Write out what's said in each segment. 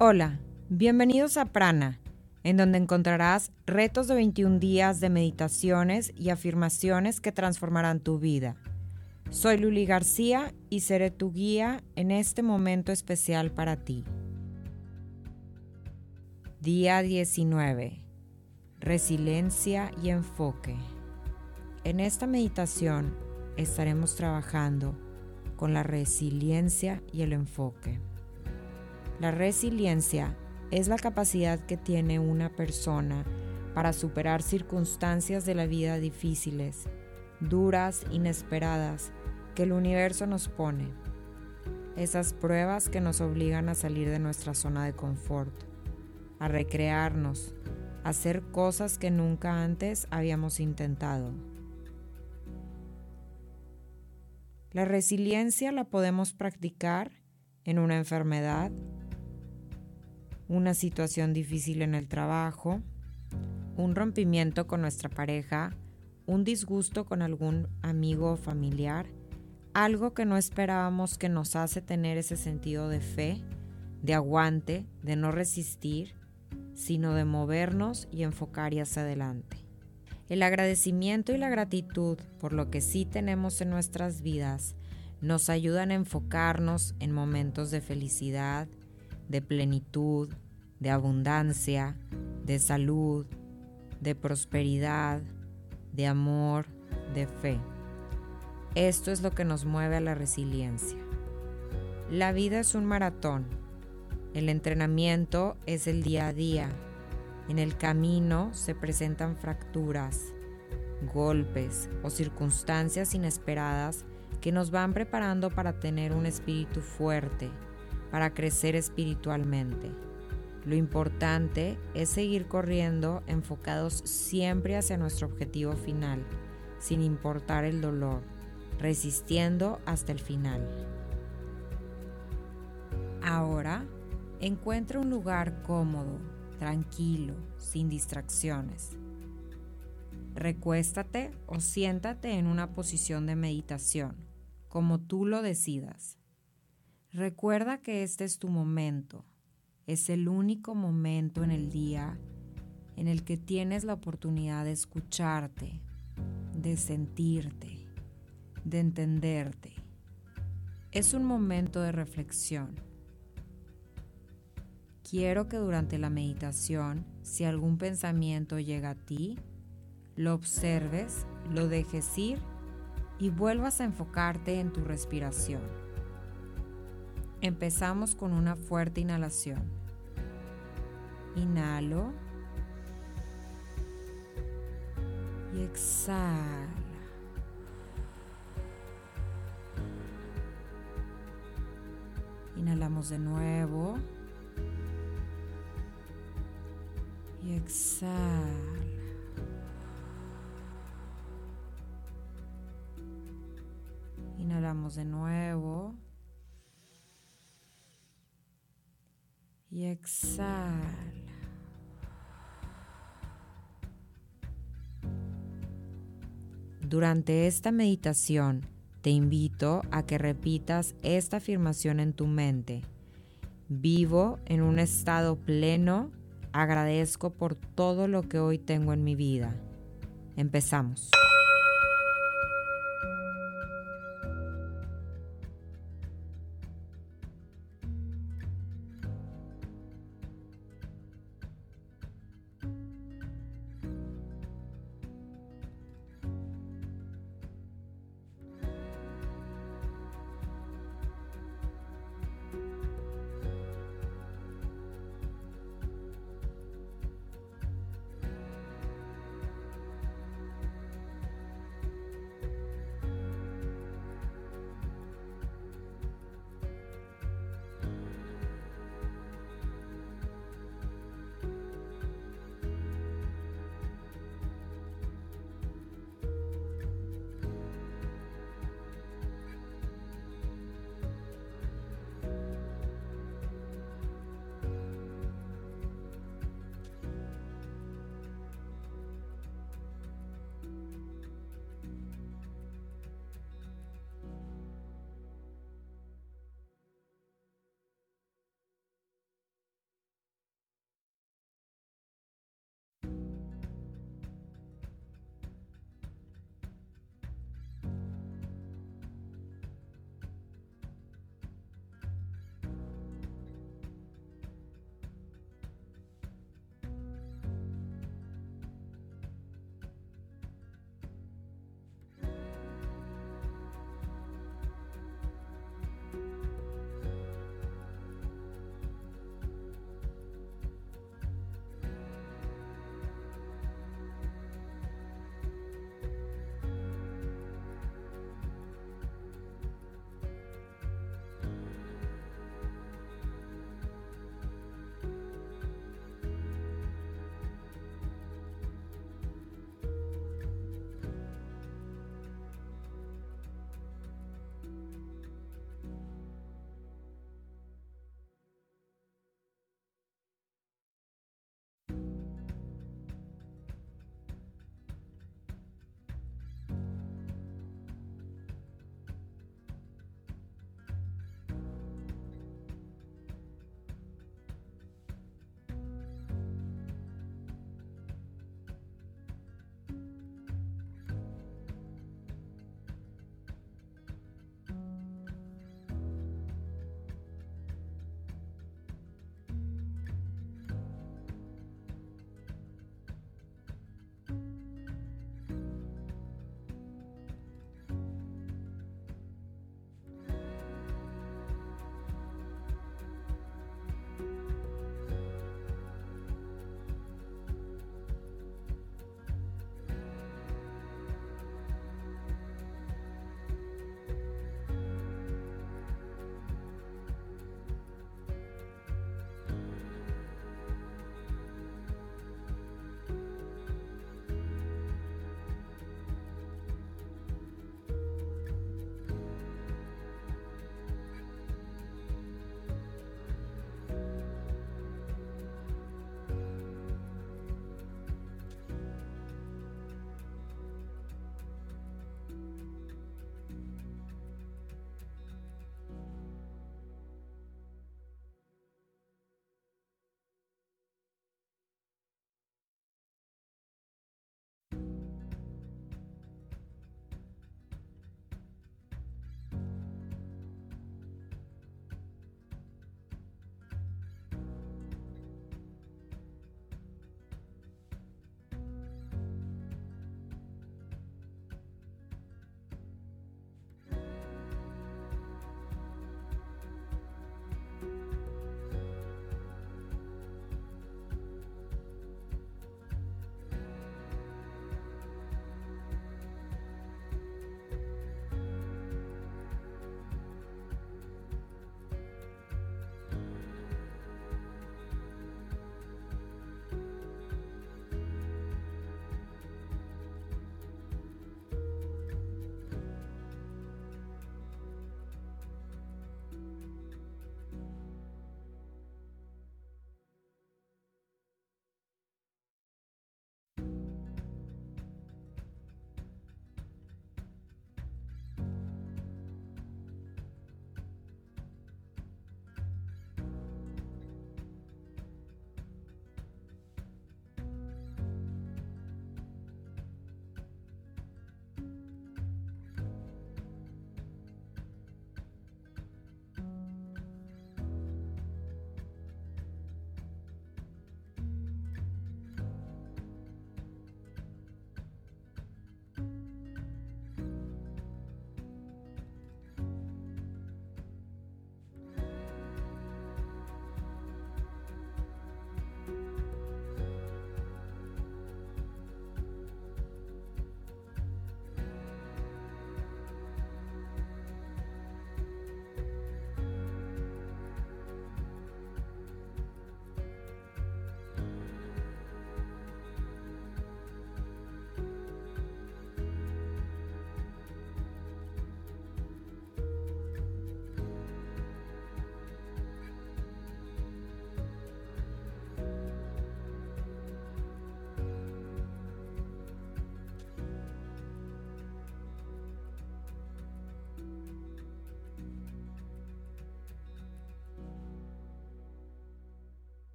Hola, bienvenidos a Prana, en donde encontrarás retos de 21 días de meditaciones y afirmaciones que transformarán tu vida. Soy Luli García y seré tu guía en este momento especial para ti. Día 19. Resiliencia y enfoque. En esta meditación estaremos trabajando con la resiliencia y el enfoque. La resiliencia es la capacidad que tiene una persona para superar circunstancias de la vida difíciles, duras, inesperadas, que el universo nos pone. Esas pruebas que nos obligan a salir de nuestra zona de confort, a recrearnos, a hacer cosas que nunca antes habíamos intentado. La resiliencia la podemos practicar en una enfermedad, una situación difícil en el trabajo, un rompimiento con nuestra pareja, un disgusto con algún amigo o familiar, algo que no esperábamos que nos hace tener ese sentido de fe, de aguante, de no resistir, sino de movernos y enfocar hacia adelante. El agradecimiento y la gratitud por lo que sí tenemos en nuestras vidas nos ayudan a enfocarnos en momentos de felicidad, de plenitud, de abundancia, de salud, de prosperidad, de amor, de fe. Esto es lo que nos mueve a la resiliencia. La vida es un maratón. El entrenamiento es el día a día. En el camino se presentan fracturas, golpes o circunstancias inesperadas que nos van preparando para tener un espíritu fuerte, para crecer espiritualmente. Lo importante es seguir corriendo enfocados siempre hacia nuestro objetivo final, sin importar el dolor, resistiendo hasta el final. Ahora, encuentra un lugar cómodo, tranquilo, sin distracciones. Recuéstate o siéntate en una posición de meditación como tú lo decidas. Recuerda que este es tu momento, es el único momento en el día en el que tienes la oportunidad de escucharte, de sentirte, de entenderte. Es un momento de reflexión. Quiero que durante la meditación, si algún pensamiento llega a ti, lo observes, lo dejes ir y vuelvas a enfocarte en tu respiración. Empezamos con una fuerte inhalación. Inhalo y exhala. Inhalamos de nuevo y exhala. Inhalamos de nuevo. Y exhala. Durante esta meditación te invito a que repitas esta afirmación en tu mente. Vivo en un estado pleno, agradezco por todo lo que hoy tengo en mi vida. Empezamos.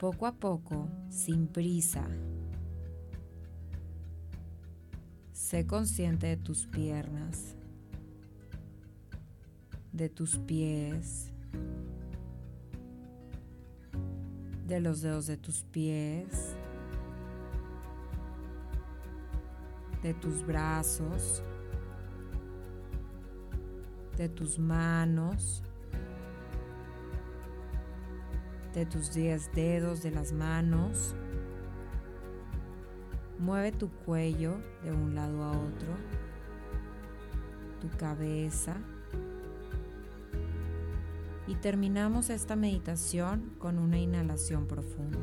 Poco a poco, sin prisa, sé consciente de tus piernas, de tus pies, de los dedos de tus pies, de tus brazos, de tus manos, de tus 10 dedos de las manos. Mueve tu cuello de un lado a otro, tu cabeza. Y terminamos esta meditación con una inhalación profunda.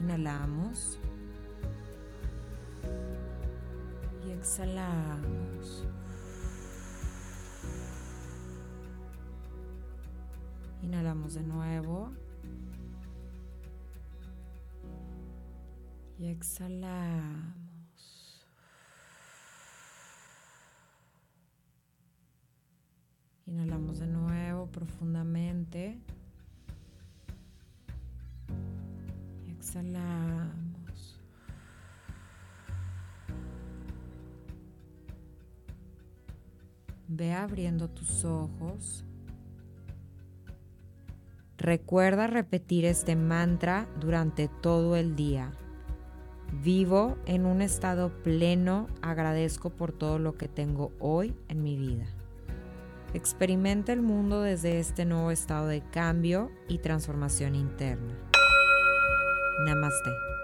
Inhalamos. Y exhalamos. Inhalamos de nuevo. Y exhalamos. Inhalamos de nuevo profundamente. Y exhalamos. Ve abriendo tus ojos. Recuerda repetir este mantra durante todo el día. Vivo en un estado pleno, agradezco por todo lo que tengo hoy en mi vida. Experimenta el mundo desde este nuevo estado de cambio y transformación interna. Namaste.